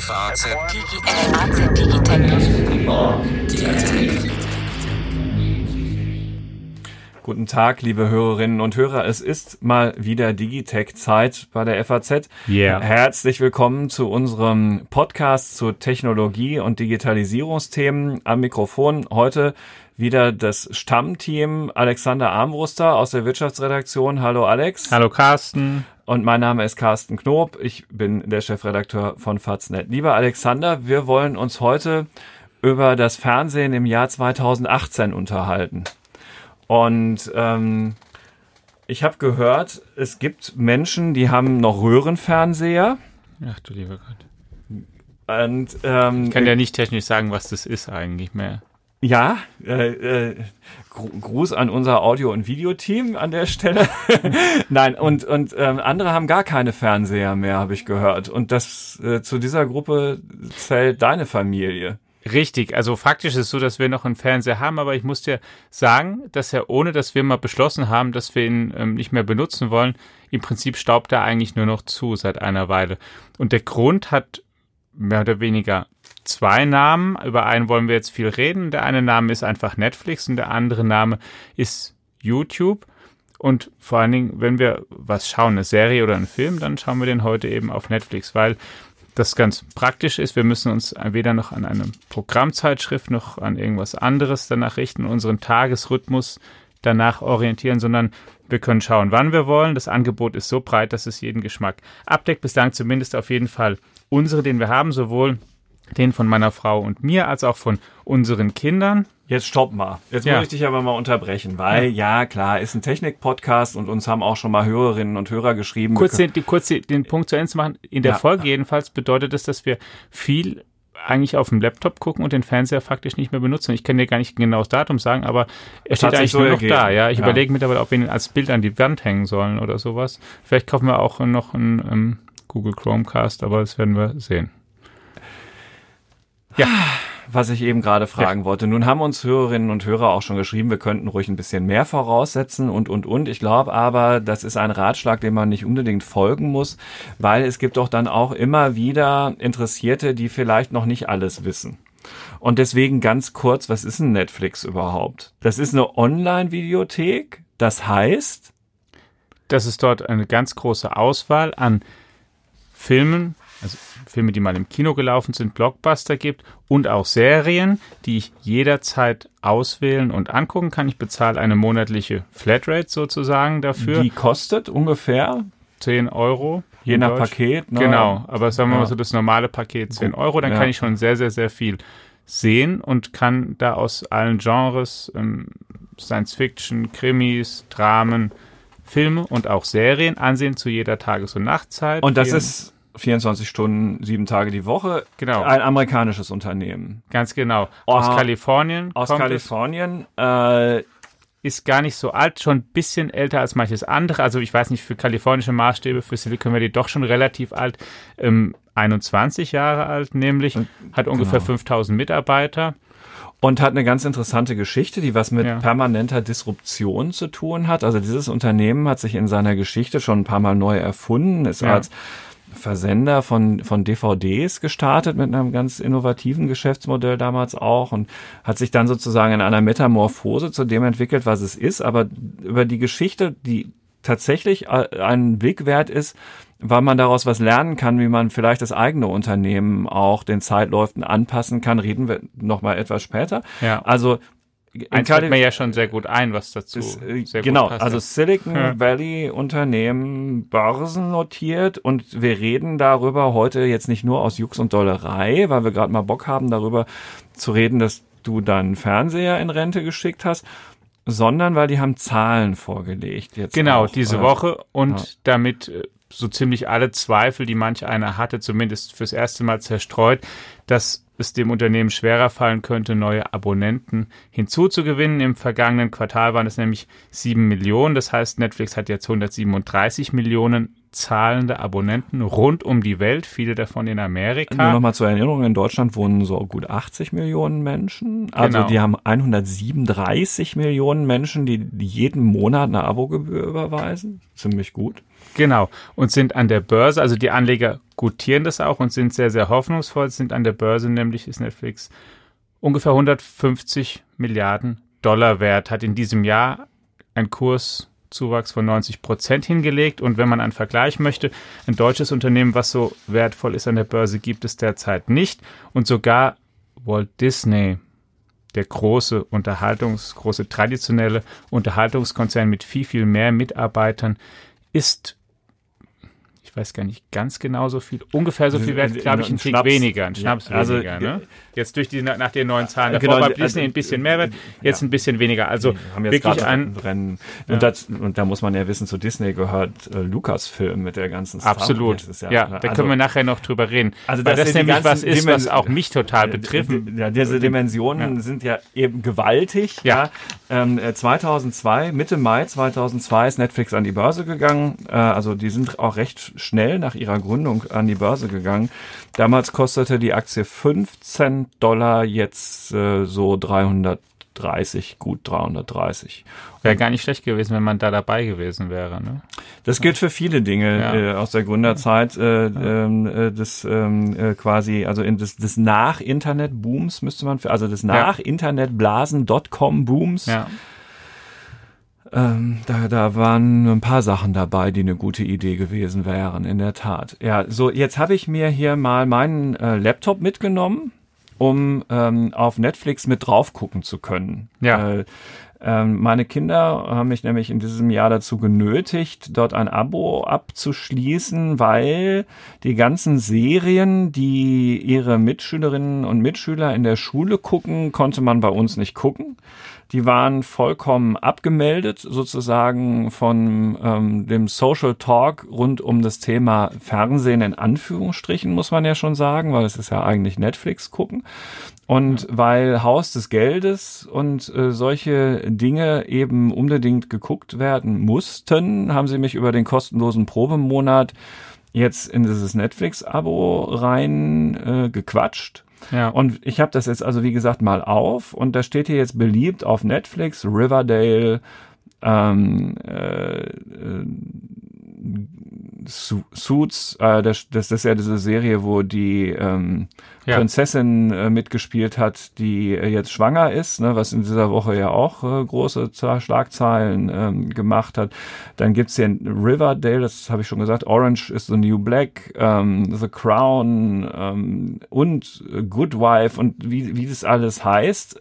FAZ Digitech. Guten Tag, liebe Hörerinnen und Hörer. Es ist mal wieder Digitech-Zeit bei der FAZ. Yeah. Herzlich willkommen zu unserem Podcast zu Technologie und Digitalisierungsthemen. Am Mikrofon heute wieder das Stammteam Alexander Armbruster aus der Wirtschaftsredaktion. Hallo Alex. Hallo Carsten. Und mein Name ist Carsten Knob. Ich bin der Chefredakteur von Faznet. Lieber Alexander, wir wollen uns heute über das Fernsehen im Jahr 2018 unterhalten. Und ähm, ich habe gehört, es gibt Menschen, die haben noch Röhrenfernseher. Ach du lieber Gott. Und, ähm, ich kann ja nicht technisch sagen, was das ist eigentlich mehr. Ja, äh, äh, Gruß an unser Audio- und Videoteam an der Stelle. Nein, und, und ähm, andere haben gar keine Fernseher mehr, habe ich gehört. Und das äh, zu dieser Gruppe zählt deine Familie. Richtig, also faktisch ist es so, dass wir noch einen Fernseher haben, aber ich muss dir sagen, dass er ohne, dass wir mal beschlossen haben, dass wir ihn ähm, nicht mehr benutzen wollen, im Prinzip staubt er eigentlich nur noch zu seit einer Weile. Und der Grund hat mehr oder weniger zwei Namen. Über einen wollen wir jetzt viel reden. Der eine Name ist einfach Netflix und der andere Name ist YouTube. Und vor allen Dingen, wenn wir was schauen, eine Serie oder einen Film, dann schauen wir den heute eben auf Netflix, weil das ganz praktisch ist. Wir müssen uns weder noch an eine Programmzeitschrift noch an irgendwas anderes danach richten, unseren Tagesrhythmus danach orientieren, sondern wir können schauen, wann wir wollen. Das Angebot ist so breit, dass es jeden Geschmack abdeckt. Bislang zumindest auf jeden Fall unsere, den wir haben, sowohl den von meiner Frau und mir als auch von unseren Kindern. Jetzt stopp mal. Jetzt ja. muss ich dich aber mal unterbrechen, weil ja. ja, klar, ist ein Technik-Podcast und uns haben auch schon mal Hörerinnen und Hörer geschrieben. Kurz den, kurz den Punkt zu Ende zu machen. In der ja. Folge jedenfalls bedeutet das, dass wir viel eigentlich auf dem Laptop gucken und den Fernseher faktisch nicht mehr benutzen. Ich kann dir gar nicht genau das Datum sagen, aber er steht eigentlich so nur noch ergeben. da. Ja, ich überlege mittlerweile, ob wir ihn als Bild an die Wand hängen sollen oder sowas. Vielleicht kaufen wir auch noch einen ähm, Google Chromecast, aber das werden wir sehen. Ja. Was ich eben gerade fragen ja. wollte. Nun haben uns Hörerinnen und Hörer auch schon geschrieben, wir könnten ruhig ein bisschen mehr voraussetzen und, und, und. Ich glaube aber, das ist ein Ratschlag, dem man nicht unbedingt folgen muss, weil es gibt doch dann auch immer wieder Interessierte, die vielleicht noch nicht alles wissen. Und deswegen ganz kurz, was ist ein Netflix überhaupt? Das ist eine Online-Videothek. Das heißt, dass es dort eine ganz große Auswahl an Filmen, also Filme, die mal im Kino gelaufen sind, Blockbuster gibt und auch Serien, die ich jederzeit auswählen und angucken kann. Ich bezahle eine monatliche Flatrate sozusagen dafür. Die kostet ungefähr 10 Euro. Je nach Deutsch. Paket. Ne? Genau, aber sagen wir mal so das normale Paket 10 Euro, dann ja. kann ich schon sehr, sehr, sehr viel sehen und kann da aus allen Genres, ähm, Science Fiction, Krimis, Dramen, Filme und auch Serien ansehen zu jeder Tages- und Nachtzeit. Und das ist 24 Stunden, sieben Tage die Woche. Genau. Ein amerikanisches Unternehmen. Ganz genau. Aus ah, Kalifornien. Aus Kalifornien. Äh, ist gar nicht so alt, schon ein bisschen älter als manches andere. Also ich weiß nicht, für kalifornische Maßstäbe, für Silicon Valley doch schon relativ alt. Ähm, 21 Jahre alt nämlich, hat ungefähr genau. 5000 Mitarbeiter. Und hat eine ganz interessante Geschichte, die was mit ja. permanenter Disruption zu tun hat. Also dieses Unternehmen hat sich in seiner Geschichte schon ein paar Mal neu erfunden, ist ja. als Versender von, von DVDs gestartet mit einem ganz innovativen Geschäftsmodell damals auch und hat sich dann sozusagen in einer Metamorphose zu dem entwickelt, was es ist. Aber über die Geschichte, die tatsächlich einen Blick wert ist, weil man daraus was lernen kann, wie man vielleicht das eigene Unternehmen auch den Zeitläufen anpassen kann, reden wir nochmal etwas später. Ja. Also Eins fällt mir ja schon sehr gut ein, was dazu ist, äh, genau, passt. also Silicon ja. Valley Unternehmen börsennotiert und wir reden darüber heute jetzt nicht nur aus Jux und Dollerei, weil wir gerade mal Bock haben, darüber zu reden, dass du deinen Fernseher in Rente geschickt hast, sondern weil die haben Zahlen vorgelegt jetzt. Genau, auch, diese Woche und ja. damit äh, so ziemlich alle Zweifel, die manch einer hatte, zumindest fürs erste Mal zerstreut, dass es dem Unternehmen schwerer fallen könnte, neue Abonnenten hinzuzugewinnen. Im vergangenen Quartal waren es nämlich sieben Millionen. Das heißt, Netflix hat jetzt 137 Millionen zahlende Abonnenten rund um die Welt, viele davon in Amerika. Nur nochmal zur Erinnerung, in Deutschland wohnen so gut 80 Millionen Menschen. Also genau. die haben 137 Millionen Menschen, die jeden Monat eine Abogebühr überweisen. Ziemlich gut. Genau. Und sind an der Börse, also die Anleger gutieren das auch und sind sehr, sehr hoffnungsvoll, sind an der Börse, nämlich ist Netflix ungefähr 150 Milliarden Dollar wert, hat in diesem Jahr ein Kurszuwachs von 90 Prozent hingelegt. Und wenn man einen Vergleich möchte, ein deutsches Unternehmen, was so wertvoll ist an der Börse, gibt es derzeit nicht. Und sogar Walt Disney, der große Unterhaltungs-, große traditionelle Unterhaltungskonzern mit viel, viel mehr Mitarbeitern, ist weiß gar nicht ganz genau so viel, ungefähr so viel wert, glaube ich, ein Tick weniger, ein Schnaps ja, also, weniger. Ne? Jetzt durch die, nach den neuen Zahlen. Davor genau, war Disney ein bisschen mehr wert, jetzt ja. ein bisschen weniger. Also wirklich ein Rennen. Ja. Und, das, und da muss man ja wissen, zu Disney gehört äh, Lukas-Film mit der ganzen Star Absolut. Ja, ja, da also, können wir nachher noch drüber reden. Also das, das nämlich was ist, Dimen was auch mich total betrifft. Ja, diese Dimensionen sind ja eben gewaltig. Ja. Ähm, 2002, äh, Mitte Mai 2002 ist Netflix an die Börse gegangen. Äh, also die sind auch recht schnell nach ihrer Gründung an die Börse gegangen. Damals kostete die Aktie 15 Dollar, jetzt äh, so 330, gut 330. Wäre gar nicht schlecht gewesen, wenn man da dabei gewesen wäre. Ne? Das gilt für viele Dinge ja. äh, aus der Gründerzeit äh, ähm, äh, des ähm, äh, quasi, also in des, des Nach-Internet-Booms müsste man, für, also des Nach-Internet-Blasen.com-Booms. Ja ähm, da, da waren ein paar Sachen dabei, die eine gute Idee gewesen wären, in der Tat. Ja, so jetzt habe ich mir hier mal meinen äh, Laptop mitgenommen, um ähm, auf Netflix mit drauf gucken zu können. Ja. Äh, ähm, meine Kinder haben mich nämlich in diesem Jahr dazu genötigt, dort ein Abo abzuschließen, weil die ganzen Serien, die ihre Mitschülerinnen und Mitschüler in der Schule gucken, konnte man bei uns nicht gucken. Die waren vollkommen abgemeldet sozusagen von ähm, dem Social Talk rund um das Thema Fernsehen in Anführungsstrichen, muss man ja schon sagen, weil es ist ja eigentlich Netflix gucken. Und weil Haus des Geldes und äh, solche Dinge eben unbedingt geguckt werden mussten, haben sie mich über den kostenlosen Probemonat jetzt in dieses Netflix-Abo rein äh, gequatscht ja. Und ich habe das jetzt also wie gesagt mal auf und da steht hier jetzt beliebt auf Netflix Riverdale, ähm, äh, äh Suits, äh, das, das ist ja diese Serie, wo die ähm, ja. Prinzessin äh, mitgespielt hat, die äh, jetzt schwanger ist, ne, was in dieser Woche ja auch äh, große Schlagzeilen ähm, gemacht hat. Dann gibt's hier Riverdale, das habe ich schon gesagt, Orange is the New Black, ähm, The Crown ähm, und Good Wife und wie, wie das alles heißt.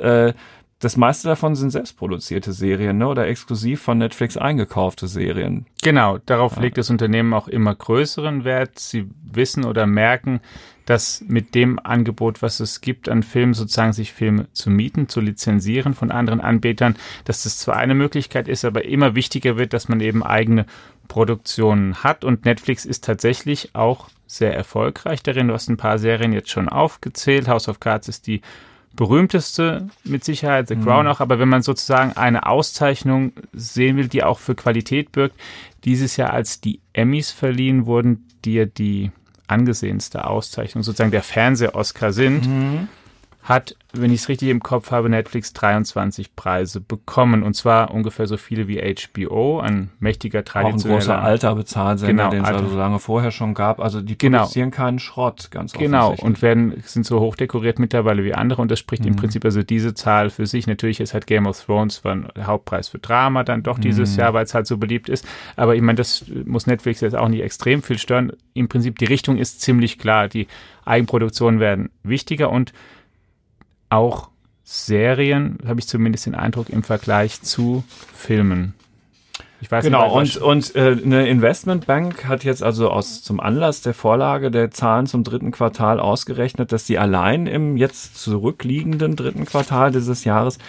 Das meiste davon sind selbstproduzierte Serien ne? oder exklusiv von Netflix eingekaufte Serien. Genau, darauf ja. legt das Unternehmen auch immer größeren Wert. Sie wissen oder merken, dass mit dem Angebot, was es gibt an Filmen, sozusagen sich Filme zu mieten, zu lizenzieren von anderen Anbietern, dass das zwar eine Möglichkeit ist, aber immer wichtiger wird, dass man eben eigene Produktionen hat. Und Netflix ist tatsächlich auch sehr erfolgreich darin. Du hast ein paar Serien jetzt schon aufgezählt. House of Cards ist die berühmteste mit Sicherheit, The Crown mhm. auch, aber wenn man sozusagen eine Auszeichnung sehen will, die auch für Qualität birgt, dieses Jahr als die Emmys verliehen wurden, die ja die angesehenste Auszeichnung sozusagen der Fernseh-Oscar sind, mhm. hat wenn ich es richtig im Kopf habe, Netflix 23 Preise bekommen. Und zwar ungefähr so viele wie HBO, ein mächtiger traditioneller... Auch ein großer alter Bezahlsender, genau, den es also so lange vorher schon gab. Also die genau. produzieren genau. keinen Schrott, ganz Genau, und werden, sind so hochdekoriert mittlerweile wie andere. Und das spricht mhm. im Prinzip also diese Zahl für sich. Natürlich ist halt Game of Thrones war ein Hauptpreis für Drama dann doch dieses mhm. Jahr, weil es halt so beliebt ist. Aber ich meine, das muss Netflix jetzt auch nicht extrem viel stören. Im Prinzip die Richtung ist ziemlich klar. Die Eigenproduktionen werden wichtiger und auch Serien, habe ich zumindest den Eindruck, im Vergleich zu Filmen. Ich weiß genau, nicht, und, und äh, eine Investmentbank hat jetzt also aus zum Anlass der Vorlage der Zahlen zum dritten Quartal ausgerechnet, dass sie allein im jetzt zurückliegenden dritten Quartal dieses Jahres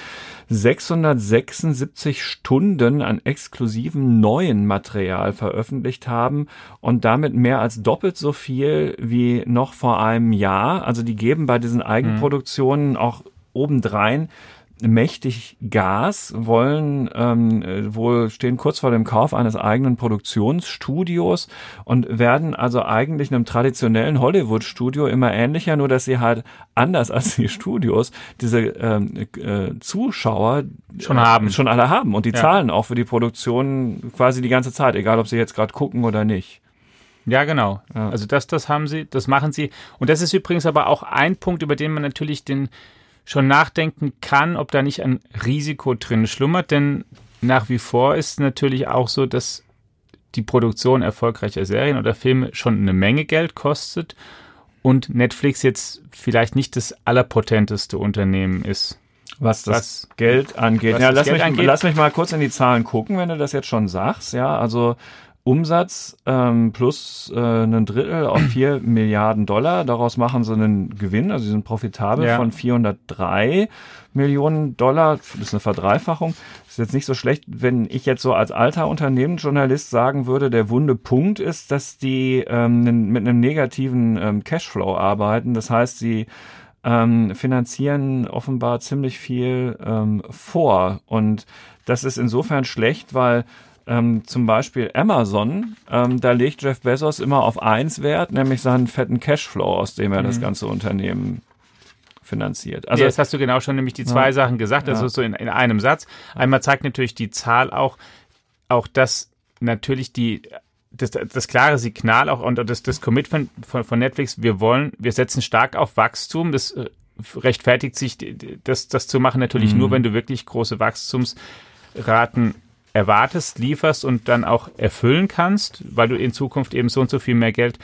676 Stunden an exklusivem neuen Material veröffentlicht haben und damit mehr als doppelt so viel wie noch vor einem Jahr. Also die geben bei diesen Eigenproduktionen mhm. auch obendrein mächtig Gas, wollen ähm, äh, wohl stehen kurz vor dem Kauf eines eigenen Produktionsstudios und werden also eigentlich einem traditionellen Hollywood-Studio immer ähnlicher, nur dass sie halt anders als die Studios diese ähm, äh, Zuschauer schon haben, schon alle haben und die ja. zahlen auch für die Produktion quasi die ganze Zeit, egal ob sie jetzt gerade gucken oder nicht. Ja, genau. Ja. Also das, das haben sie, das machen sie. Und das ist übrigens aber auch ein Punkt, über den man natürlich den schon nachdenken kann, ob da nicht ein Risiko drin schlummert, denn nach wie vor ist natürlich auch so, dass die Produktion erfolgreicher Serien oder Filme schon eine Menge Geld kostet und Netflix jetzt vielleicht nicht das allerpotenteste Unternehmen ist. Was das was, Geld angeht. ja, lass, Geld mich, angeht. lass mich mal kurz in die Zahlen gucken, wenn du das jetzt schon sagst. Ja, also Umsatz ähm, plus äh, ein Drittel auf 4 Milliarden Dollar. Daraus machen sie einen Gewinn, also sie sind profitabel ja. von 403 Millionen Dollar. Das ist eine Verdreifachung. Das ist jetzt nicht so schlecht, wenn ich jetzt so als alter Unternehmensjournalist sagen würde, der wunde Punkt ist, dass die ähm, mit einem negativen ähm, Cashflow arbeiten. Das heißt, sie ähm, finanzieren offenbar ziemlich viel ähm, vor. Und das ist insofern schlecht, weil ähm, zum Beispiel Amazon, ähm, da legt Jeff Bezos immer auf eins Wert, nämlich seinen fetten Cashflow, aus dem er mhm. das ganze Unternehmen finanziert. Also ja, jetzt hast du genau schon nämlich die zwei ja, Sachen gesagt, das ja. ist so in, in einem Satz. Einmal zeigt natürlich die Zahl auch, auch dass natürlich die das, das klare Signal auch und das, das Commitment von, von Netflix, wir wollen, wir setzen stark auf Wachstum. Das äh, rechtfertigt sich, das, das zu machen natürlich mhm. nur, wenn du wirklich große Wachstumsraten erwartest, lieferst und dann auch erfüllen kannst, weil du in Zukunft eben so und so viel mehr Geld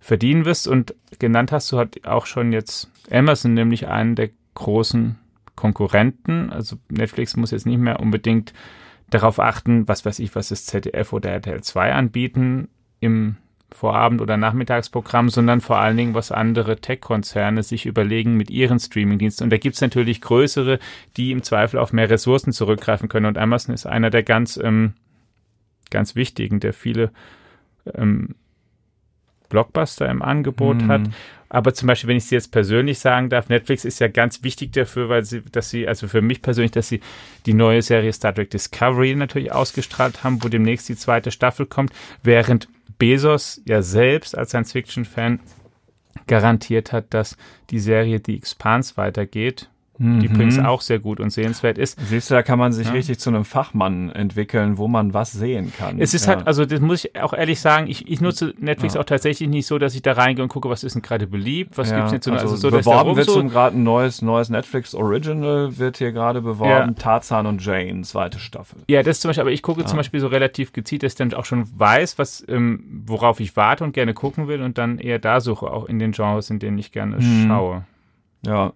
verdienen wirst. Und genannt hast du halt auch schon jetzt Amazon, nämlich einen der großen Konkurrenten. Also Netflix muss jetzt nicht mehr unbedingt darauf achten, was weiß ich, was das ZDF oder RTL 2 anbieten im Vorabend- oder Nachmittagsprogramm, sondern vor allen Dingen, was andere Tech-Konzerne sich überlegen mit ihren Streamingdiensten. Und da gibt es natürlich größere, die im Zweifel auf mehr Ressourcen zurückgreifen können. Und Amazon ist einer der ganz, ähm, ganz wichtigen, der viele ähm, Blockbuster im Angebot mhm. hat. Aber zum Beispiel, wenn ich sie jetzt persönlich sagen darf, Netflix ist ja ganz wichtig dafür, weil sie, dass sie, also für mich persönlich, dass sie die neue Serie Star Trek Discovery natürlich ausgestrahlt haben, wo demnächst die zweite Staffel kommt, während Bezos ja selbst als Science-Fiction-Fan garantiert hat, dass die Serie The Expanse weitergeht mhm. die übrigens auch sehr gut und sehenswert ist. Siehst du, da kann man sich ja. richtig zu einem Fachmann entwickeln, wo man was sehen kann. Es ist ja. halt, also das muss ich auch ehrlich sagen, ich, ich nutze Netflix ja. auch tatsächlich nicht so, dass ich da reingehe und gucke, was ist denn gerade beliebt, was gibt's jetzt so, also, also so beworben wird so gerade ein neues, neues Netflix Original wird hier gerade beworben, Tarzan und Jane, zweite Staffel. Ja, das zum Beispiel, aber ich gucke zum Beispiel so relativ gezielt, dass ich dann auch schon weiß, was, ähm, worauf ich warte und gerne gucken will und dann eher da suche, auch in den Genres, in denen ich gerne hm. schaue. Ja,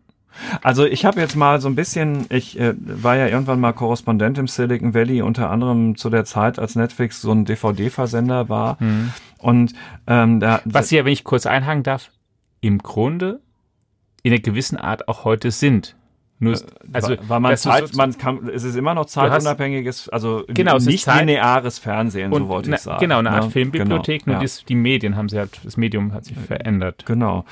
also ich habe jetzt mal so ein bisschen, ich äh, war ja irgendwann mal Korrespondent im Silicon Valley, unter anderem zu der Zeit, als Netflix so ein DVD-Versender war. Mhm. Und ähm, da, was Sie ja, wenn ich kurz einhaken darf, im Grunde in einer gewissen Art auch heute sind. Nur, äh, also war man Zeit, man kann, es ist immer noch zeitunabhängiges, also genau, nicht lineares Fernsehen, so wollte ich sagen. Genau, eine Art ne? Filmbibliothek, genau, nur ja. die, die Medien haben sie halt, das Medium hat sich verändert. Genau.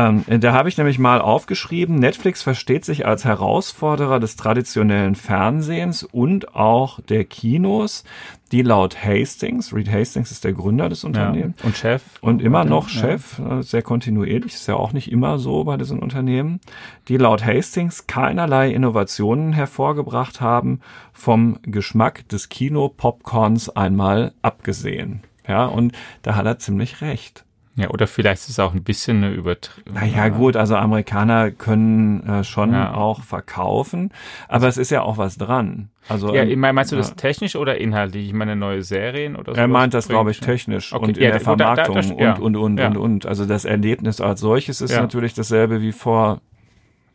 Ähm, da habe ich nämlich mal aufgeschrieben, Netflix versteht sich als Herausforderer des traditionellen Fernsehens und auch der Kinos, die laut Hastings, Reed Hastings ist der Gründer des Unternehmens. Ja, und Chef. Und immer noch Chef, ja. Äh, sehr kontinuierlich, ist ja auch nicht immer so bei diesen Unternehmen, die laut Hastings keinerlei Innovationen hervorgebracht haben, vom Geschmack des Kino-Popcorns einmal abgesehen. Ja, und da hat er ziemlich recht. Ja, oder vielleicht ist es auch ein bisschen eine Übertrieben. Naja, gut, also Amerikaner können äh, schon ja. auch verkaufen, aber es ist ja auch was dran. Also, ja, ähm, meinst du das technisch oder inhaltlich? Ich meine, neue Serien oder so? Er meint das, glaube ich, technisch okay. und in ja, der Vermarktung da, da, da, und, und, und, und, und. Also das Erlebnis als solches ist natürlich dasselbe wie vor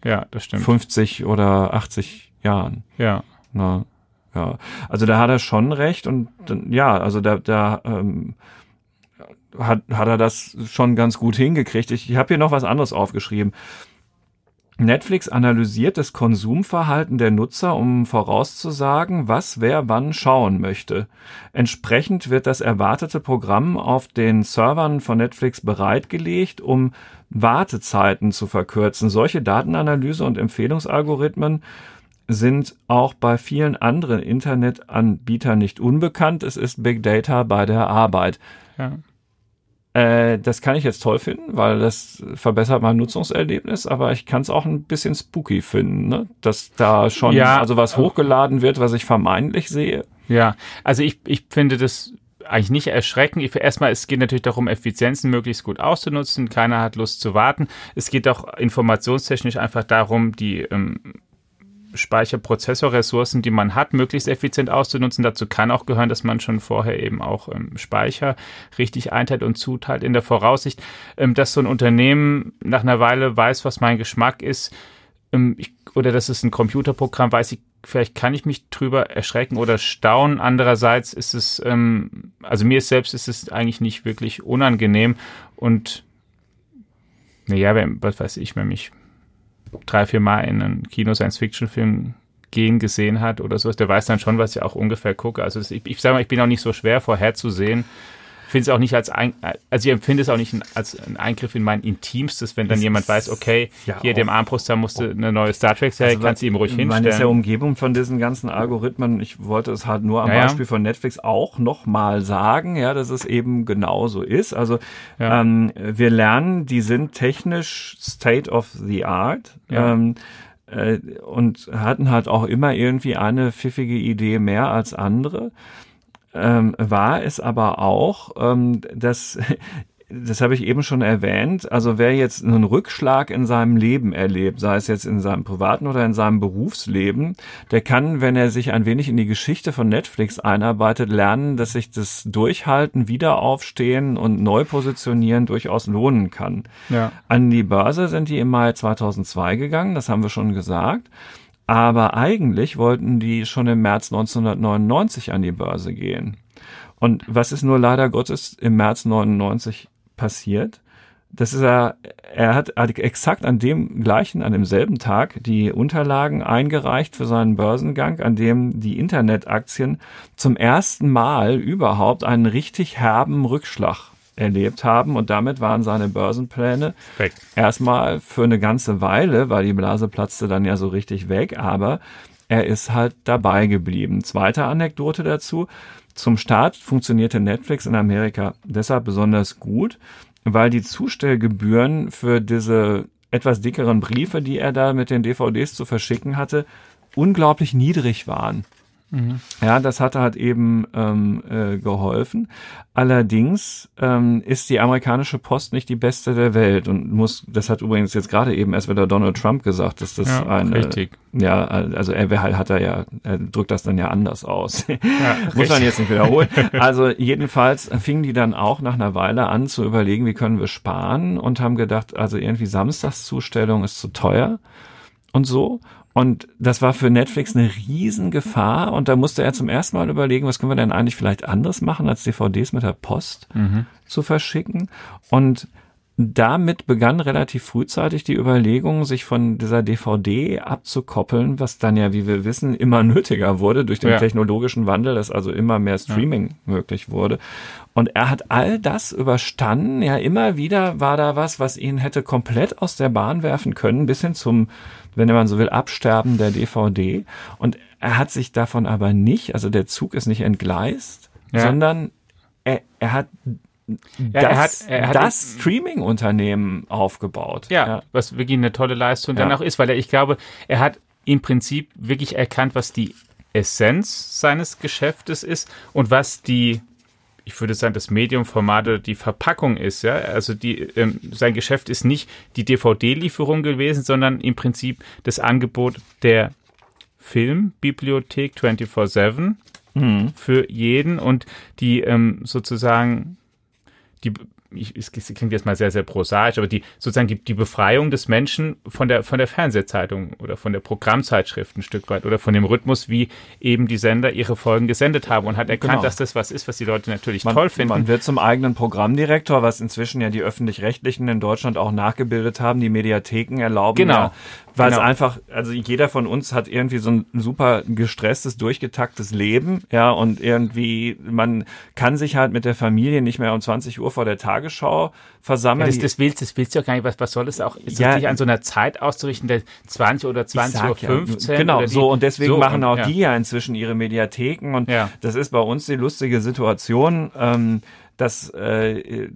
ja, das stimmt. 50 oder 80 Jahren. Ja. Na, ja. Also da hat er schon recht und ja, also da, da ähm, hat, hat er das schon ganz gut hingekriegt. Ich, ich habe hier noch was anderes aufgeschrieben. Netflix analysiert das Konsumverhalten der Nutzer, um vorauszusagen, was wer wann schauen möchte. Entsprechend wird das erwartete Programm auf den Servern von Netflix bereitgelegt, um Wartezeiten zu verkürzen. Solche Datenanalyse und Empfehlungsalgorithmen sind auch bei vielen anderen Internetanbietern nicht unbekannt. Es ist Big Data bei der Arbeit. Ja. Äh, das kann ich jetzt toll finden, weil das verbessert mein Nutzungserlebnis, aber ich kann es auch ein bisschen spooky finden, ne? dass da schon ja, also was hochgeladen wird, was ich vermeintlich sehe. Ja, also ich, ich finde das eigentlich nicht erschreckend. Erstmal, es geht natürlich darum, Effizienzen möglichst gut auszunutzen. Keiner hat Lust zu warten. Es geht auch informationstechnisch einfach darum, die ähm, Speicherprozessorressourcen, die man hat, möglichst effizient auszunutzen. Dazu kann auch gehören, dass man schon vorher eben auch ähm, Speicher richtig einteilt und zuteilt in der Voraussicht, ähm, dass so ein Unternehmen nach einer Weile weiß, was mein Geschmack ist, ähm, ich, oder dass es ein Computerprogramm weiß, ich, vielleicht kann ich mich drüber erschrecken oder staunen. Andererseits ist es, ähm, also mir selbst ist es eigentlich nicht wirklich unangenehm und naja, was weiß ich, wenn mich drei, vier Mal in einen Kino-Science-Fiction-Film gehen gesehen hat oder sowas, der weiß dann schon, was ich auch ungefähr gucke. Also ich, ich sage mal, ich bin auch nicht so schwer vorherzusehen, finde es auch nicht als ein, also ich empfinde es auch nicht als ein Eingriff in mein Intimstes, wenn dann das jemand weiß, okay, ja, hier dem Armbruster musste eine neue Star Trek-Serie, also, kannst du ihm ruhig hinstellen. Man ist ja Umgebung von diesen ganzen Algorithmen. Ich wollte es halt nur am ja, Beispiel von Netflix auch nochmal sagen, ja, dass es eben genauso ist. Also ja. ähm, wir lernen, die sind technisch State of the Art. Ähm, äh, und hatten halt auch immer irgendwie eine pfiffige Idee mehr als andere ähm, war es aber auch, ähm, dass das habe ich eben schon erwähnt. Also wer jetzt einen Rückschlag in seinem Leben erlebt, sei es jetzt in seinem privaten oder in seinem Berufsleben, der kann, wenn er sich ein wenig in die Geschichte von Netflix einarbeitet, lernen, dass sich das Durchhalten, Wiederaufstehen und Neupositionieren durchaus lohnen kann. Ja. An die Börse sind die im Mai 2002 gegangen, das haben wir schon gesagt. Aber eigentlich wollten die schon im März 1999 an die Börse gehen. Und was ist nur leider Gottes im März 99 passiert? Das ist er, er hat exakt an dem gleichen, an demselben Tag die Unterlagen eingereicht für seinen Börsengang, an dem die Internetaktien zum ersten Mal überhaupt einen richtig herben Rückschlag erlebt haben und damit waren seine Börsenpläne weg. erstmal für eine ganze Weile, weil die Blase platzte dann ja so richtig weg, aber er ist halt dabei geblieben. Zweite Anekdote dazu. Zum Start funktionierte Netflix in Amerika deshalb besonders gut, weil die Zustellgebühren für diese etwas dickeren Briefe, die er da mit den DVDs zu verschicken hatte, unglaublich niedrig waren. Mhm. Ja, das hat halt eben ähm, äh, geholfen. Allerdings ähm, ist die amerikanische Post nicht die beste der Welt und muss, das hat übrigens jetzt gerade eben erst wieder Donald Trump gesagt, dass das ja, eine, richtig. ja, also er hat er ja, er drückt das dann ja anders aus. Ja, muss man jetzt nicht wiederholen. Also jedenfalls fingen die dann auch nach einer Weile an zu überlegen, wie können wir sparen und haben gedacht, also irgendwie Samstagszustellung ist zu teuer und so. Und das war für Netflix eine Riesengefahr. Und da musste er zum ersten Mal überlegen, was können wir denn eigentlich vielleicht anders machen, als DVDs mit der Post mhm. zu verschicken. Und damit begann relativ frühzeitig die Überlegung, sich von dieser DVD abzukoppeln, was dann ja, wie wir wissen, immer nötiger wurde durch den ja. technologischen Wandel, dass also immer mehr Streaming ja. möglich wurde. Und er hat all das überstanden. Ja, immer wieder war da was, was ihn hätte komplett aus der Bahn werfen können, bis hin zum, wenn man so will, Absterben der DVD. Und er hat sich davon aber nicht, also der Zug ist nicht entgleist, ja. sondern er, er hat ja, das, er hat, er hat das Streaming-Unternehmen aufgebaut. Ja, ja, was wirklich eine tolle Leistung ja. dann auch ist, weil er, ich glaube, er hat im Prinzip wirklich erkannt, was die Essenz seines Geschäftes ist und was die ich würde sagen, das Mediumformat oder die Verpackung ist. Ja? Also die, ähm, sein Geschäft ist nicht die DVD-Lieferung gewesen, sondern im Prinzip das Angebot der Filmbibliothek 24-7 mhm. für jeden und die ähm, sozusagen die ich, es klingt jetzt mal sehr, sehr prosaisch, aber die sozusagen die, die Befreiung des Menschen von der, von der Fernsehzeitung oder von der Programmzeitschrift ein Stück weit oder von dem Rhythmus, wie eben die Sender ihre Folgen gesendet haben und hat erkannt, genau. dass das was ist, was die Leute natürlich man, toll finden. Man wird zum eigenen Programmdirektor, was inzwischen ja die Öffentlich-Rechtlichen in Deutschland auch nachgebildet haben. Die Mediatheken erlauben genau. ja weil genau. es einfach, also jeder von uns hat irgendwie so ein super gestresstes, durchgetaktes Leben, ja, und irgendwie, man kann sich halt mit der Familie nicht mehr um 20 Uhr vor der Tagesschau versammeln. Ja, das, das, willst, das willst du ja gar nicht, was, was soll das auch, ist ja, an so einer Zeit auszurichten, der 20 oder 20 Uhr 15? Ja, genau, so, und deswegen so, machen auch und, die ja inzwischen ihre Mediatheken. Und das ist bei uns die lustige Situation, ähm, dass äh,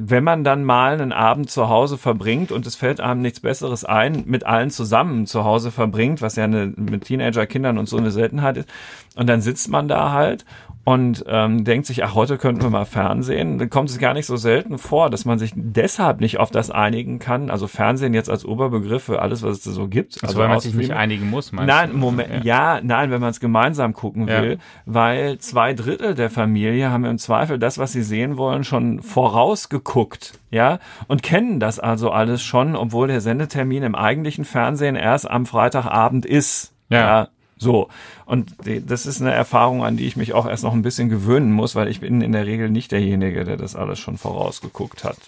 wenn man dann mal einen Abend zu Hause verbringt und es fällt einem nichts Besseres ein, mit allen zusammen zu Hause verbringt, was ja eine, mit Teenager-Kindern und so eine Seltenheit ist, und dann sitzt man da halt und ähm, denkt sich, ach, heute könnten wir mal Fernsehen. Dann kommt es gar nicht so selten vor, dass man sich deshalb nicht auf das einigen kann. Also Fernsehen jetzt als Oberbegriff für alles, was es so gibt. Also, also weil man sich nicht einigen muss, meinst Nein, du? Moment, ja. ja. nein, wenn man es gemeinsam gucken will, ja. weil zwei Drittel der Familie haben im Zweifel das, was sie sehen wollen, schon vorausgeguckt, ja, und kennen das also alles schon, obwohl der Sendetermin im eigentlichen Fernsehen erst am Freitagabend ist. ja, ja so. Und das ist eine Erfahrung, an die ich mich auch erst noch ein bisschen gewöhnen muss, weil ich bin in der Regel nicht derjenige, der das alles schon vorausgeguckt hat.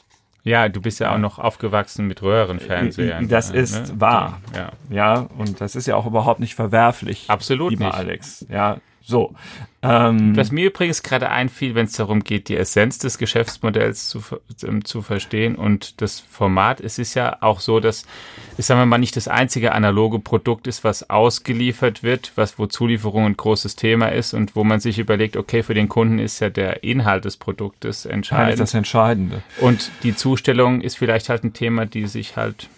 Ja, du bist ja auch noch aufgewachsen mit Röhrenfernsehern. Das ist ne? wahr. Ja. ja, und das ist ja auch überhaupt nicht verwerflich. Absolut lieber nicht. Alex. Ja, so. Ähm, Was mir übrigens gerade einfiel, wenn es darum geht, die Essenz des Geschäftsmodells zu, ähm, zu verstehen und das Format, es ist ja auch so, dass es, sagen wir mal, nicht das einzige analoge Produkt ist, was ausgeliefert wird, was wo Zulieferung ein großes Thema ist und wo man sich überlegt, okay, für den Kunden ist ja der Inhalt des Produktes entscheidend. Das Entscheidende. Und die Zustellung ist vielleicht halt ein Thema, die sich halt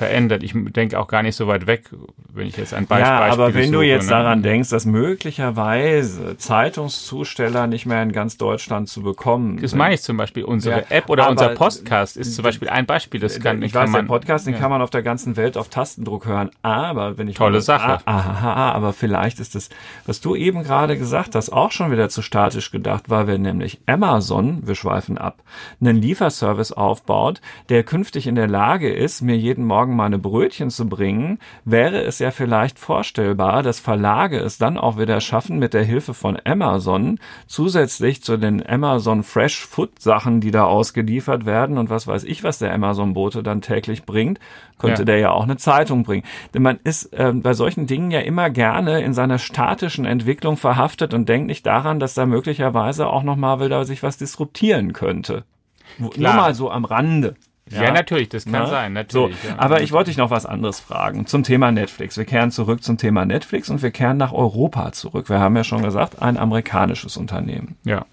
verändert. Ich denke auch gar nicht so weit weg, wenn ich jetzt ein Beispiel Ja, aber wenn suche, du jetzt ne? daran denkst, dass möglicherweise Zeitungszusteller nicht mehr in ganz Deutschland zu bekommen Das sind. meine ich zum Beispiel. Unsere ja, App oder unser Podcast ist zum Beispiel ein Beispiel. Das kann, ich kann weiß, man, der Podcast, den ja. kann man auf der ganzen Welt auf Tastendruck hören. Aber wenn ich Tolle mal, Sache. Ah, aha, aber vielleicht ist das, was du eben gerade gesagt hast, auch schon wieder zu statisch gedacht, weil wenn nämlich Amazon, wir schweifen ab, einen Lieferservice aufbaut, der künftig in der Lage ist, mir jeden Morgen Morgen meine Brötchen zu bringen, wäre es ja vielleicht vorstellbar, dass Verlage es dann auch wieder schaffen, mit der Hilfe von Amazon zusätzlich zu den Amazon Fresh Food Sachen, die da ausgeliefert werden und was weiß ich, was der Amazon-Bote dann täglich bringt, könnte ja. der ja auch eine Zeitung bringen. Denn man ist äh, bei solchen Dingen ja immer gerne in seiner statischen Entwicklung verhaftet und denkt nicht daran, dass da möglicherweise auch nochmal wieder sich was disruptieren könnte. Klar. Nur mal so am Rande. Ja, ja natürlich, das kann ja? sein. Natürlich, so, ja. Aber ich wollte dich noch was anderes fragen zum Thema Netflix. Wir kehren zurück zum Thema Netflix und wir kehren nach Europa zurück. Wir haben ja schon gesagt, ein amerikanisches Unternehmen. Ja.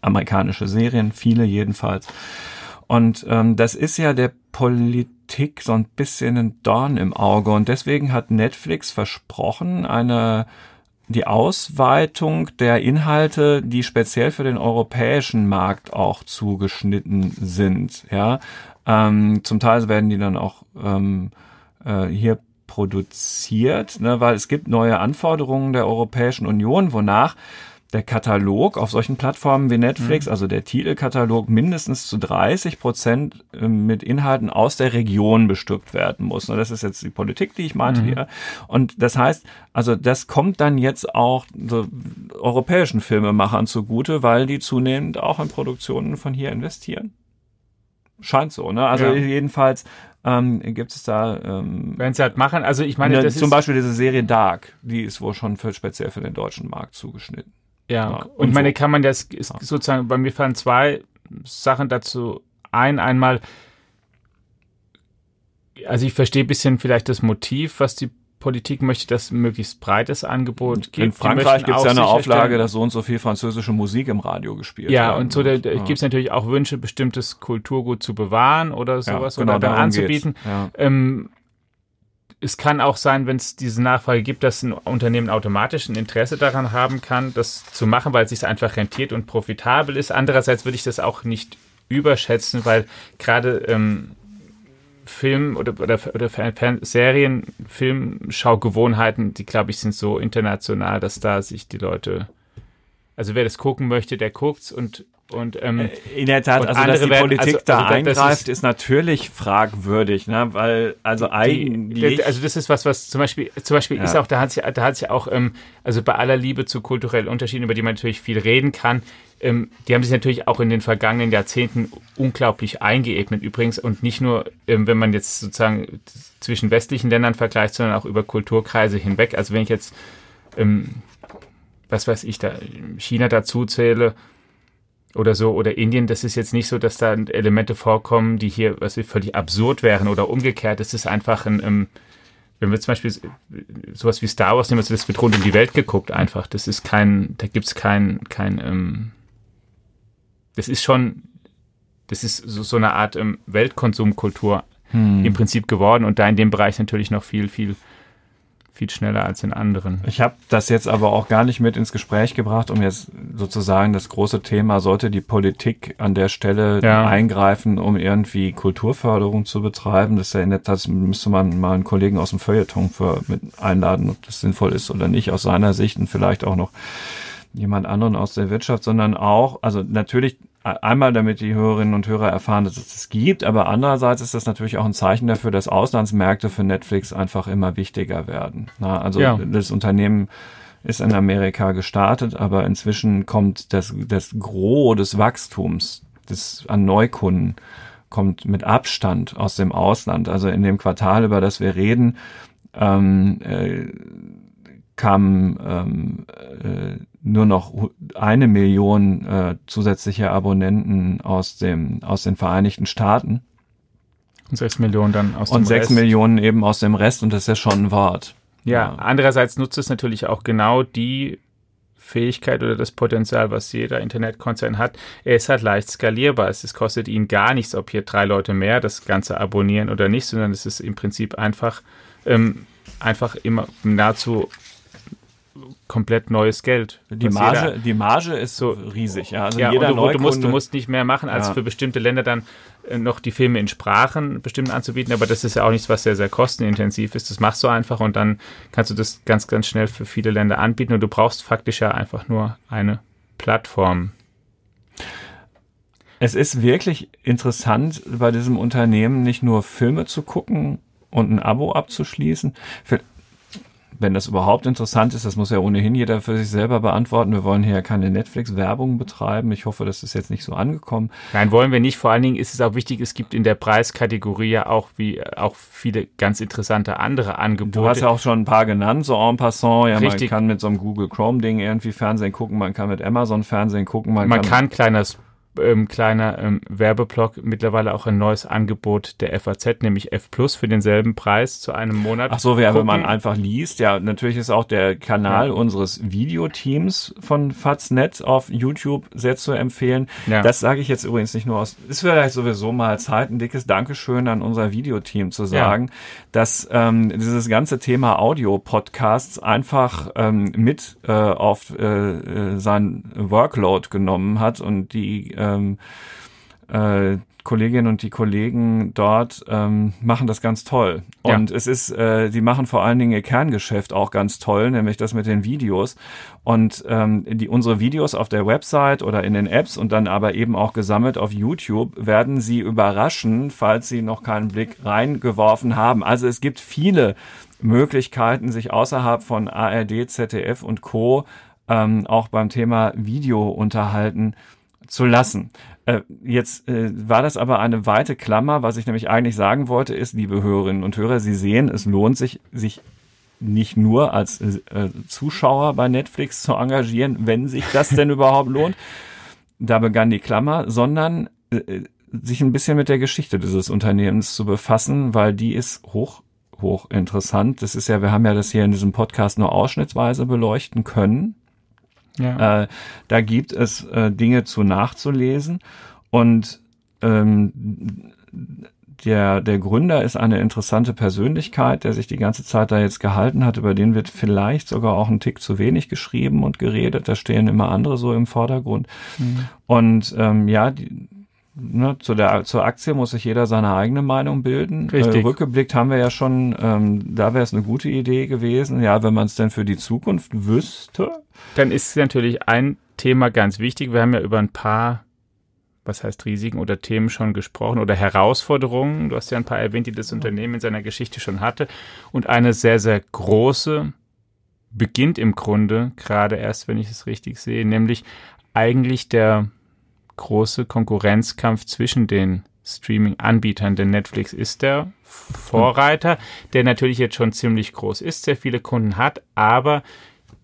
Amerikanische Serien, viele jedenfalls. Und ähm, das ist ja der Politik so ein bisschen ein Dorn im Auge. Und deswegen hat Netflix versprochen, eine die Ausweitung der Inhalte, die speziell für den europäischen Markt auch zugeschnitten sind. Ja, ähm, zum Teil werden die dann auch ähm, äh, hier produziert, ne, weil es gibt neue Anforderungen der Europäischen Union, wonach der Katalog auf solchen Plattformen wie Netflix, mhm. also der Titelkatalog, mindestens zu 30 Prozent ähm, mit Inhalten aus der Region bestückt werden muss. Und das ist jetzt die Politik, die ich meinte mhm. hier. Und das heißt, also das kommt dann jetzt auch so europäischen Filmemachern zugute, weil die zunehmend auch in Produktionen von hier investieren. Scheint so, ne? Also ja. jedenfalls ähm, gibt es da. Ähm, Wenn sie halt machen, also ich meine, ne, zum Beispiel diese Serie Dark, die ist wohl schon für, speziell für den deutschen Markt zugeschnitten. Ja, und, und meine, so. kann man das sozusagen, bei mir fallen zwei Sachen dazu ein. Einmal, also ich verstehe ein bisschen vielleicht das Motiv, was die Politik möchte, dass möglichst breites Angebot gibt. In Frankreich gibt es ja eine Auflage, dass so und so viel französische Musik im Radio gespielt wird. Ja, und so ja. gibt es natürlich auch Wünsche, bestimmtes Kulturgut zu bewahren oder sowas ja, genau, oder dann anzubieten. Ja. Ähm, es kann auch sein, wenn es diese Nachfrage gibt, dass ein Unternehmen automatisch ein Interesse daran haben kann, das zu machen, weil es sich einfach rentiert und profitabel ist. Andererseits würde ich das auch nicht überschätzen, weil gerade ähm, Film oder, oder, oder Serien, Filmschaugewohnheiten, die glaube ich sind so international, dass da sich die Leute, also wer das gucken möchte, der guckt's und und, ähm, äh, in der Tat, also dass die werden, Politik also, da also, eingreift, ist, ist, natürlich fragwürdig, ne? weil also eigentlich. Also das ist was, was zum Beispiel, zum Beispiel ja. ist auch, da hat sich, da hat sich auch, ähm, also bei aller Liebe zu kulturellen Unterschieden, über die man natürlich viel reden kann, ähm, die haben sich natürlich auch in den vergangenen Jahrzehnten unglaublich eingeebnet übrigens und nicht nur, ähm, wenn man jetzt sozusagen zwischen westlichen Ländern vergleicht, sondern auch über Kulturkreise hinweg. Also wenn ich jetzt, ähm, was weiß ich, da China dazu zähle oder so oder Indien, das ist jetzt nicht so, dass da Elemente vorkommen, die hier was völlig absurd wären oder umgekehrt. Es ist einfach ein, ähm, wenn wir zum Beispiel sowas wie Star Wars nehmen, also das wird rund um die Welt geguckt einfach. Das ist kein, da gibt's kein, kein, ähm, das ist schon, das ist so, so eine Art ähm, Weltkonsumkultur hm. im Prinzip geworden und da in dem Bereich natürlich noch viel, viel viel schneller als in anderen. Ich habe das jetzt aber auch gar nicht mit ins Gespräch gebracht, um jetzt sozusagen das große Thema, sollte die Politik an der Stelle ja. eingreifen, um irgendwie Kulturförderung zu betreiben. Das, ist ja in der Tat, müsste man mal einen Kollegen aus dem Feuilleton für, mit einladen, ob das sinnvoll ist oder nicht, aus seiner Sicht und vielleicht auch noch jemand anderen aus der Wirtschaft, sondern auch, also natürlich einmal, damit die Hörerinnen und Hörer erfahren, dass es das gibt, aber andererseits ist das natürlich auch ein Zeichen dafür, dass Auslandsmärkte für Netflix einfach immer wichtiger werden. Na, also ja. das Unternehmen ist in Amerika gestartet, aber inzwischen kommt das, das Gros des Wachstums des, an Neukunden kommt mit Abstand aus dem Ausland. Also in dem Quartal, über das wir reden, ähm, äh, kamen ähm, äh, nur noch eine Million äh, zusätzliche Abonnenten aus dem aus den Vereinigten Staaten und sechs Millionen dann aus dem und sechs Rest. Millionen eben aus dem Rest und das ist ja schon ein Wort. Ja, ja, andererseits nutzt es natürlich auch genau die Fähigkeit oder das Potenzial, was jeder Internetkonzern hat. Er ist halt leicht skalierbar. Es kostet ihn gar nichts, ob hier drei Leute mehr das Ganze abonnieren oder nicht, sondern es ist im Prinzip einfach ähm, einfach immer nahezu komplett neues Geld. Die Marge, jeder, die Marge ist so riesig. Ja, also ja, jeder du, du, musst, du musst nicht mehr machen, als ja. für bestimmte Länder dann äh, noch die Filme in Sprachen bestimmt anzubieten, aber das ist ja auch nichts, was sehr, sehr kostenintensiv ist. Das machst du einfach und dann kannst du das ganz, ganz schnell für viele Länder anbieten und du brauchst faktisch ja einfach nur eine Plattform. Es ist wirklich interessant, bei diesem Unternehmen nicht nur Filme zu gucken und ein Abo abzuschließen. Wenn das überhaupt interessant ist, das muss ja ohnehin jeder für sich selber beantworten. Wir wollen hier keine Netflix-Werbung betreiben. Ich hoffe, das ist jetzt nicht so angekommen. Nein, wollen wir nicht. Vor allen Dingen ist es auch wichtig, es gibt in der Preiskategorie ja auch wie auch viele ganz interessante andere Angebote. Du hast ja auch schon ein paar genannt, so en passant. Ja, Richtig. man kann mit so einem Google Chrome-Ding irgendwie Fernsehen gucken, man kann mit Amazon Fernsehen gucken. Man, man kann, kann kleiner ähm, kleiner ähm, Werbeblock mittlerweile auch ein neues Angebot der FAZ, nämlich F Plus für denselben Preis zu einem Monat. Ach so, wenn man einfach liest, ja, natürlich ist auch der Kanal ja. unseres Videoteams von Faznet auf YouTube sehr zu empfehlen. Ja. Das sage ich jetzt übrigens nicht nur aus, ist vielleicht sowieso mal Zeit, ein dickes Dankeschön an unser Videoteam zu sagen, ja. dass ähm, dieses ganze Thema Audio-Podcasts einfach ähm, mit äh, auf äh, äh sein Workload genommen hat und die äh, ähm, äh, Kolleginnen und die Kollegen dort ähm, machen das ganz toll. Und ja. es ist, äh, die machen vor allen Dingen ihr Kerngeschäft auch ganz toll, nämlich das mit den Videos. Und ähm, die, unsere Videos auf der Website oder in den Apps und dann aber eben auch gesammelt auf YouTube werden Sie überraschen, falls Sie noch keinen Blick reingeworfen haben. Also es gibt viele Möglichkeiten, sich außerhalb von ARD, ZDF und Co. Ähm, auch beim Thema Video unterhalten zu lassen. Äh, jetzt äh, war das aber eine weite Klammer. Was ich nämlich eigentlich sagen wollte, ist, liebe Hörerinnen und Hörer, Sie sehen, es lohnt sich, sich nicht nur als äh, Zuschauer bei Netflix zu engagieren, wenn sich das denn überhaupt lohnt. Da begann die Klammer, sondern äh, sich ein bisschen mit der Geschichte dieses Unternehmens zu befassen, weil die ist hoch, hoch interessant. Das ist ja, wir haben ja das hier in diesem Podcast nur ausschnittsweise beleuchten können. Ja. Äh, da gibt es äh, Dinge zu nachzulesen und ähm, der, der Gründer ist eine interessante Persönlichkeit, der sich die ganze Zeit da jetzt gehalten hat. Über den wird vielleicht sogar auch ein Tick zu wenig geschrieben und geredet. Da stehen immer andere so im Vordergrund. Mhm. Und ähm, ja, die, ne, zu der, zur Aktie muss sich jeder seine eigene Meinung bilden. Richtig. Äh, rückgeblickt haben wir ja schon, ähm, da wäre es eine gute Idee gewesen. Ja, wenn man es denn für die Zukunft wüsste. Dann ist natürlich ein Thema ganz wichtig. Wir haben ja über ein paar, was heißt Risiken oder Themen schon gesprochen oder Herausforderungen. Du hast ja ein paar erwähnt, die das Unternehmen in seiner Geschichte schon hatte. Und eine sehr, sehr große beginnt im Grunde gerade erst, wenn ich es richtig sehe, nämlich eigentlich der große Konkurrenzkampf zwischen den Streaming-Anbietern, denn Netflix ist der Vorreiter, der natürlich jetzt schon ziemlich groß ist, sehr viele Kunden hat, aber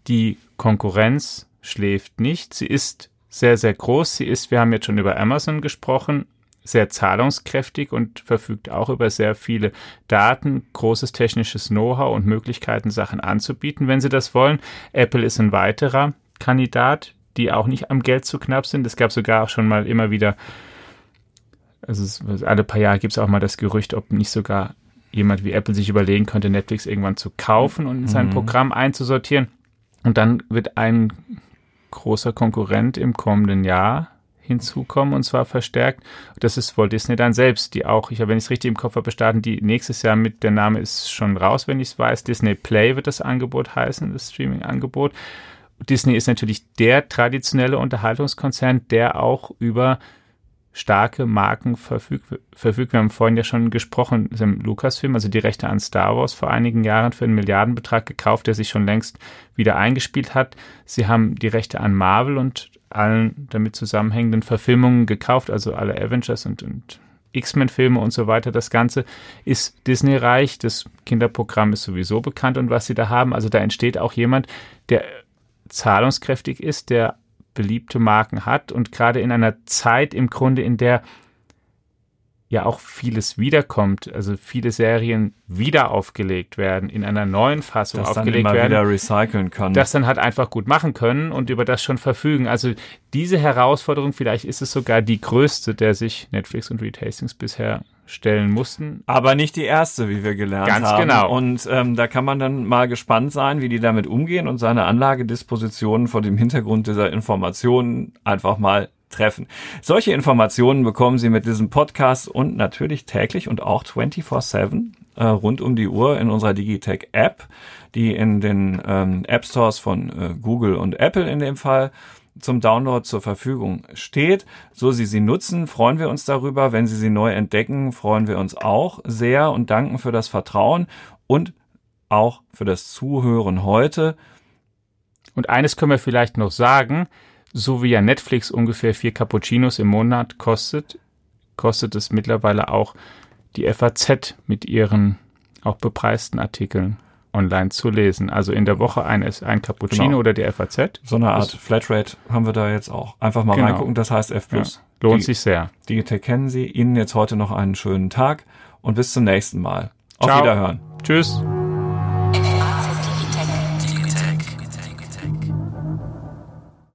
die Konkurrenz schläft nicht. Sie ist sehr, sehr groß. Sie ist, wir haben jetzt schon über Amazon gesprochen, sehr zahlungskräftig und verfügt auch über sehr viele Daten, großes technisches Know-how und Möglichkeiten, Sachen anzubieten, wenn sie das wollen. Apple ist ein weiterer Kandidat, die auch nicht am Geld zu knapp sind. Es gab sogar auch schon mal immer wieder, also es, alle paar Jahre gibt es auch mal das Gerücht, ob nicht sogar jemand wie Apple sich überlegen könnte, Netflix irgendwann zu kaufen und in sein mhm. Programm einzusortieren. Und dann wird ein großer Konkurrent im kommenden Jahr hinzukommen und zwar verstärkt. Das ist Walt Disney dann selbst, die auch, ich habe, wenn ich es richtig im Kopf habe, starten die nächstes Jahr mit, der Name ist schon raus, wenn ich es weiß. Disney Play wird das Angebot heißen, das Streaming-Angebot. Disney ist natürlich der traditionelle Unterhaltungskonzern, der auch über starke Marken verfügt. verfügt. Wir haben vorhin ja schon gesprochen, im Lucasfilm, also die Rechte an Star Wars vor einigen Jahren für einen Milliardenbetrag gekauft, der sich schon längst wieder eingespielt hat. Sie haben die Rechte an Marvel und allen damit zusammenhängenden Verfilmungen gekauft, also alle Avengers und, und X-Men-Filme und so weiter. Das Ganze ist Disney-reich. Das Kinderprogramm ist sowieso bekannt und was sie da haben. Also da entsteht auch jemand, der zahlungskräftig ist, der beliebte Marken hat und gerade in einer Zeit im Grunde, in der ja auch vieles wiederkommt, also viele Serien wieder aufgelegt werden, in einer neuen Fassung das aufgelegt dann immer werden, wieder recyceln kann. Das dann halt einfach gut machen können und über das schon verfügen. Also diese Herausforderung, vielleicht ist es sogar die größte, der sich Netflix und Reed Hastings bisher stellen mussten. Aber nicht die erste, wie wir gelernt Ganz haben. Ganz genau. Und ähm, da kann man dann mal gespannt sein, wie die damit umgehen und seine Anlagedispositionen vor dem Hintergrund dieser Informationen einfach mal treffen. Solche Informationen bekommen Sie mit diesem Podcast und natürlich täglich und auch 24-7 äh, rund um die Uhr in unserer Digitech App, die in den ähm, App Stores von äh, Google und Apple in dem Fall zum Download zur Verfügung steht. So Sie sie nutzen, freuen wir uns darüber. Wenn Sie sie neu entdecken, freuen wir uns auch sehr und danken für das Vertrauen und auch für das Zuhören heute. Und eines können wir vielleicht noch sagen, so wie ja Netflix ungefähr vier Cappuccinos im Monat kostet, kostet es mittlerweile auch die FAZ mit ihren auch bepreisten Artikeln online zu lesen. Also in der Woche ein, ein Cappuccino genau. oder die FAZ. So eine Art Flatrate haben wir da jetzt auch. Einfach mal genau. reingucken, das heißt F+. Ja. Lohnt die, sich sehr. Digitech kennen Sie. Ihnen jetzt heute noch einen schönen Tag und bis zum nächsten Mal. Auf Ciao. Wiederhören. Tschüss.